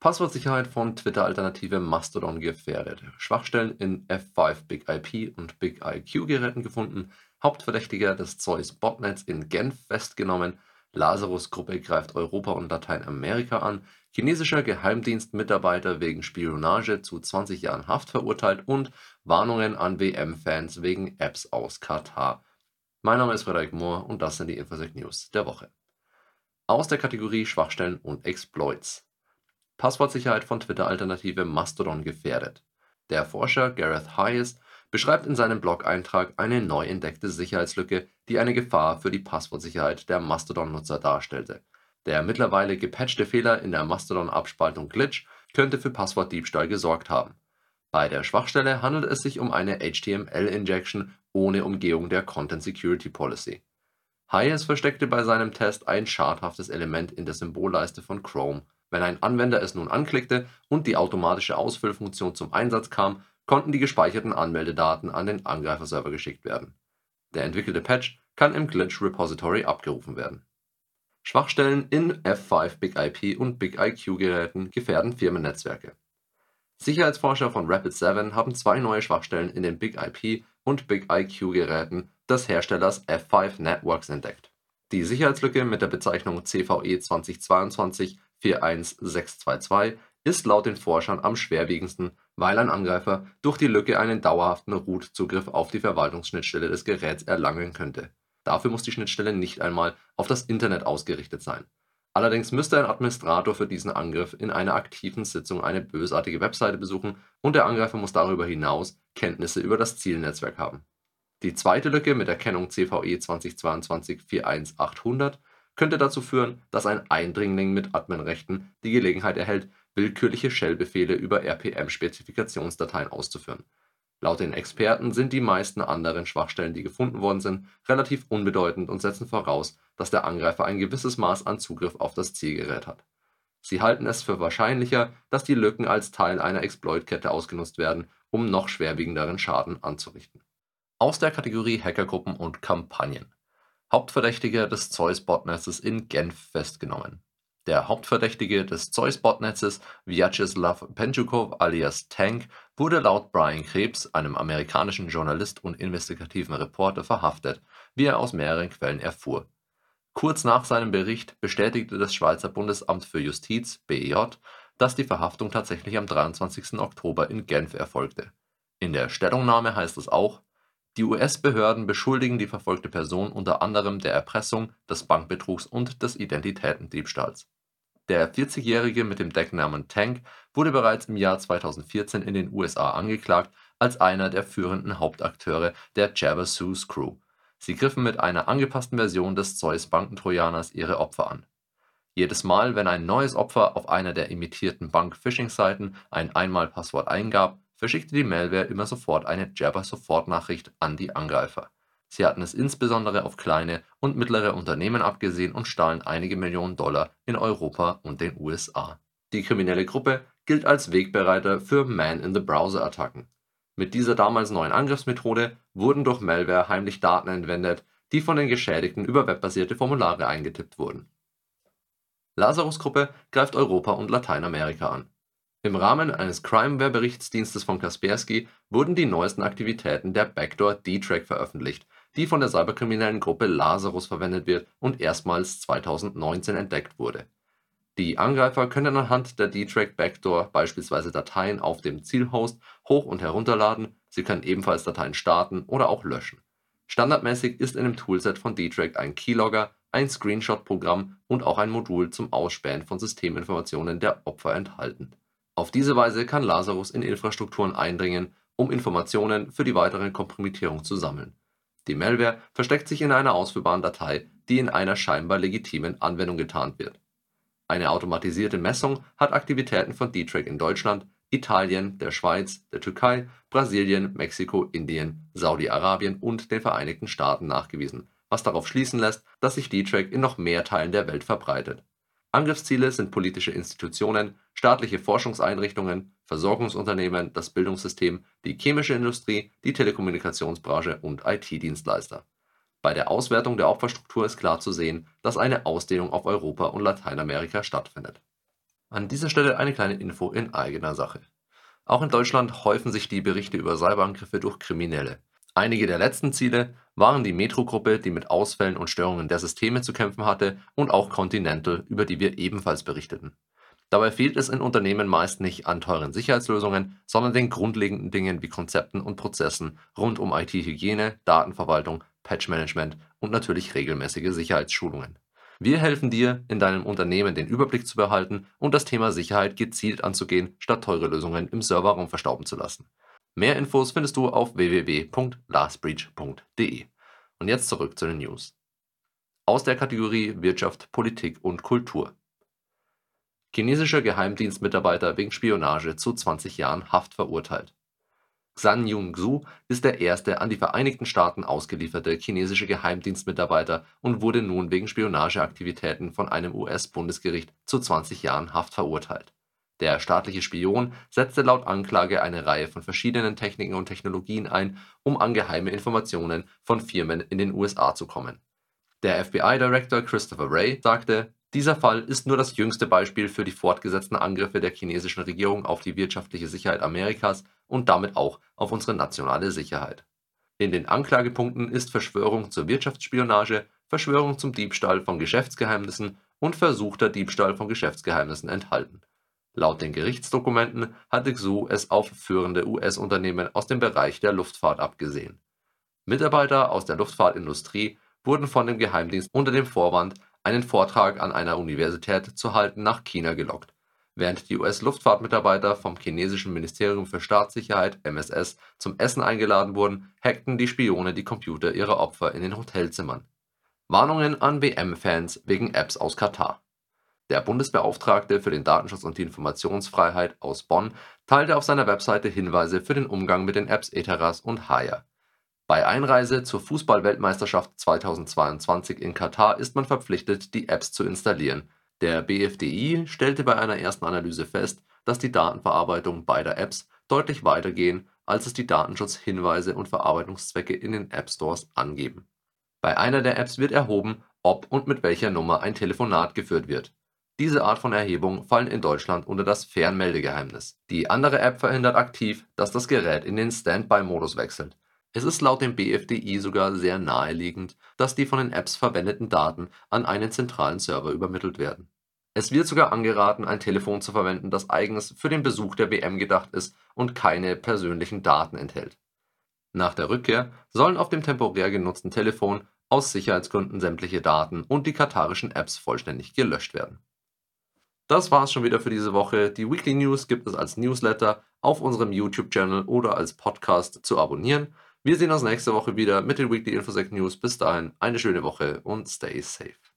Passwortsicherheit von Twitter-Alternative Mastodon gefährdet. Schwachstellen in F5 Big IP und Big IQ Geräten gefunden. Hauptverdächtiger des Zeus Botnets in Genf festgenommen. Lazarus-Gruppe greift Europa und Lateinamerika an. Chinesischer Geheimdienstmitarbeiter wegen Spionage zu 20 Jahren Haft verurteilt und Warnungen an WM-Fans wegen Apps aus Katar. Mein Name ist Frederik Mohr und das sind die Infosec News der Woche. Aus der Kategorie Schwachstellen und Exploits. Passwortsicherheit von Twitter-Alternative Mastodon gefährdet. Der Forscher Gareth Hayes beschreibt in seinem Blog-Eintrag eine neu entdeckte Sicherheitslücke, die eine Gefahr für die Passwortsicherheit der Mastodon-Nutzer darstellte. Der mittlerweile gepatchte Fehler in der Mastodon-Abspaltung Glitch könnte für Passwortdiebstahl gesorgt haben. Bei der Schwachstelle handelt es sich um eine HTML-Injection ohne Umgehung der Content Security Policy. Hayes versteckte bei seinem Test ein schadhaftes Element in der Symbolleiste von Chrome wenn ein Anwender es nun anklickte und die automatische Ausfüllfunktion zum Einsatz kam, konnten die gespeicherten Anmeldedaten an den Angreiferserver geschickt werden. Der entwickelte Patch kann im Glitch Repository abgerufen werden. Schwachstellen in F5 Big IP und Big IQ Geräten gefährden Firmennetzwerke. Sicherheitsforscher von Rapid7 haben zwei neue Schwachstellen in den Big IP und Big IQ Geräten des Herstellers F5 Networks entdeckt. Die Sicherheitslücke mit der Bezeichnung CVE 2022 41622 ist laut den Forschern am schwerwiegendsten, weil ein Angreifer durch die Lücke einen dauerhaften Root-Zugriff auf die Verwaltungsschnittstelle des Geräts erlangen könnte. Dafür muss die Schnittstelle nicht einmal auf das Internet ausgerichtet sein. Allerdings müsste ein Administrator für diesen Angriff in einer aktiven Sitzung eine bösartige Webseite besuchen und der Angreifer muss darüber hinaus Kenntnisse über das Zielnetzwerk haben. Die zweite Lücke mit der Kennung CVE 2022 41800 könnte dazu führen, dass ein Eindringling mit Adminrechten die Gelegenheit erhält, willkürliche Shell-Befehle über RPM-Spezifikationsdateien auszuführen. Laut den Experten sind die meisten anderen Schwachstellen, die gefunden worden sind, relativ unbedeutend und setzen voraus, dass der Angreifer ein gewisses Maß an Zugriff auf das Zielgerät hat. Sie halten es für wahrscheinlicher, dass die Lücken als Teil einer Exploitkette ausgenutzt werden, um noch schwerwiegenderen Schaden anzurichten. Aus der Kategorie Hackergruppen und Kampagnen Hauptverdächtiger des Zeus-Botnetzes in Genf festgenommen. Der Hauptverdächtige des Zeus-Botnetzes, Vyacheslav Penchukov alias Tank, wurde laut Brian Krebs, einem amerikanischen Journalist und investigativen Reporter, verhaftet, wie er aus mehreren Quellen erfuhr. Kurz nach seinem Bericht bestätigte das Schweizer Bundesamt für Justiz (BEJ), dass die Verhaftung tatsächlich am 23. Oktober in Genf erfolgte. In der Stellungnahme heißt es auch die US-Behörden beschuldigen die verfolgte Person unter anderem der Erpressung, des Bankbetrugs und des Identitätendiebstahls. Der 40-Jährige mit dem Decknamen Tank wurde bereits im Jahr 2014 in den USA angeklagt als einer der führenden Hauptakteure der Jabba Sus Crew. Sie griffen mit einer angepassten Version des Zeus-Bankentrojaners ihre Opfer an. Jedes Mal, wenn ein neues Opfer auf einer der imitierten Bank-Phishing-Seiten ein Einmalpasswort eingab verschickte die Malware immer sofort eine Jabber-Sofortnachricht an die Angreifer. Sie hatten es insbesondere auf kleine und mittlere Unternehmen abgesehen und stahlen einige Millionen Dollar in Europa und den USA. Die kriminelle Gruppe gilt als Wegbereiter für Man-in-the-Browser-Attacken. Mit dieser damals neuen Angriffsmethode wurden durch Malware heimlich Daten entwendet, die von den Geschädigten über webbasierte Formulare eingetippt wurden. Lazarus-Gruppe greift Europa und Lateinamerika an im Rahmen eines Crimeware-Berichtsdienstes von Kaspersky wurden die neuesten Aktivitäten der Backdoor D-Track veröffentlicht, die von der cyberkriminellen Gruppe Lazarus verwendet wird und erstmals 2019 entdeckt wurde. Die Angreifer können anhand der D-Track Backdoor beispielsweise Dateien auf dem Zielhost hoch und herunterladen, sie können ebenfalls Dateien starten oder auch löschen. Standardmäßig ist in dem Toolset von D-Track ein Keylogger, ein Screenshot-Programm und auch ein Modul zum Ausspähen von Systeminformationen der Opfer enthalten auf diese Weise kann Lazarus in Infrastrukturen eindringen, um Informationen für die weitere Kompromittierung zu sammeln. Die Malware versteckt sich in einer ausführbaren Datei, die in einer scheinbar legitimen Anwendung getarnt wird. Eine automatisierte Messung hat Aktivitäten von D-Track in Deutschland, Italien, der Schweiz, der Türkei, Brasilien, Mexiko, Indien, Saudi-Arabien und den Vereinigten Staaten nachgewiesen, was darauf schließen lässt, dass sich D-Track in noch mehr Teilen der Welt verbreitet Angriffsziele sind politische Institutionen, staatliche Forschungseinrichtungen, Versorgungsunternehmen, das Bildungssystem, die chemische Industrie, die Telekommunikationsbranche und IT-Dienstleister. Bei der Auswertung der Opferstruktur ist klar zu sehen, dass eine Ausdehnung auf Europa und Lateinamerika stattfindet. An dieser Stelle eine kleine Info in eigener Sache. Auch in Deutschland häufen sich die Berichte über Cyberangriffe durch Kriminelle. Einige der letzten Ziele waren die Metro-Gruppe, die mit Ausfällen und Störungen der Systeme zu kämpfen hatte, und auch Continental, über die wir ebenfalls berichteten. Dabei fehlt es in Unternehmen meist nicht an teuren Sicherheitslösungen, sondern den grundlegenden Dingen wie Konzepten und Prozessen rund um IT-Hygiene, Datenverwaltung, Patch-Management und natürlich regelmäßige Sicherheitsschulungen. Wir helfen dir, in deinem Unternehmen den Überblick zu behalten und das Thema Sicherheit gezielt anzugehen, statt teure Lösungen im Serverraum verstauben zu lassen. Mehr Infos findest du auf www.lastbreach.de. Und jetzt zurück zu den News. Aus der Kategorie Wirtschaft, Politik und Kultur. Chinesischer Geheimdienstmitarbeiter wegen Spionage zu 20 Jahren Haft verurteilt. Xan Yongzhou ist der erste an die Vereinigten Staaten ausgelieferte chinesische Geheimdienstmitarbeiter und wurde nun wegen Spionageaktivitäten von einem US-Bundesgericht zu 20 Jahren Haft verurteilt. Der staatliche Spion setzte laut Anklage eine Reihe von verschiedenen Techniken und Technologien ein, um an geheime Informationen von Firmen in den USA zu kommen. Der FBI-Director Christopher Wray sagte dieser Fall ist nur das jüngste Beispiel für die fortgesetzten Angriffe der chinesischen Regierung auf die wirtschaftliche Sicherheit Amerikas und damit auch auf unsere nationale Sicherheit. In den Anklagepunkten ist Verschwörung zur Wirtschaftsspionage, Verschwörung zum Diebstahl von Geschäftsgeheimnissen und versuchter Diebstahl von Geschäftsgeheimnissen enthalten. Laut den Gerichtsdokumenten hatte Xu es auf führende US-Unternehmen aus dem Bereich der Luftfahrt abgesehen. Mitarbeiter aus der Luftfahrtindustrie wurden von dem Geheimdienst unter dem Vorwand einen Vortrag an einer Universität zu halten, nach China gelockt. Während die US-Luftfahrtmitarbeiter vom chinesischen Ministerium für Staatssicherheit (MSS) zum Essen eingeladen wurden, hackten die Spione die Computer ihrer Opfer in den Hotelzimmern. Warnungen an WM-Fans wegen Apps aus Katar. Der Bundesbeauftragte für den Datenschutz und die Informationsfreiheit aus Bonn teilte auf seiner Webseite Hinweise für den Umgang mit den Apps Eteras und Haya bei Einreise zur Fußball-Weltmeisterschaft 2022 in Katar ist man verpflichtet, die Apps zu installieren. Der BfDI stellte bei einer ersten Analyse fest, dass die Datenverarbeitung beider Apps deutlich weiter gehen, als es die Datenschutzhinweise und Verarbeitungszwecke in den App-Stores angeben. Bei einer der Apps wird erhoben, ob und mit welcher Nummer ein Telefonat geführt wird. Diese Art von Erhebung fallen in Deutschland unter das Fernmeldegeheimnis. Die andere App verhindert aktiv, dass das Gerät in den Standby-Modus wechselt es ist laut dem BfDI sogar sehr naheliegend, dass die von den Apps verwendeten Daten an einen zentralen Server übermittelt werden. Es wird sogar angeraten, ein Telefon zu verwenden, das eigens für den Besuch der WM gedacht ist und keine persönlichen Daten enthält. Nach der Rückkehr sollen auf dem temporär genutzten Telefon aus Sicherheitsgründen sämtliche Daten und die katarischen Apps vollständig gelöscht werden. Das war's schon wieder für diese Woche. Die Weekly News gibt es als Newsletter auf unserem YouTube-Channel oder als Podcast zu abonnieren. Wir sehen uns nächste Woche wieder mit den Weekly Infosec News. Bis dahin eine schöne Woche und stay safe.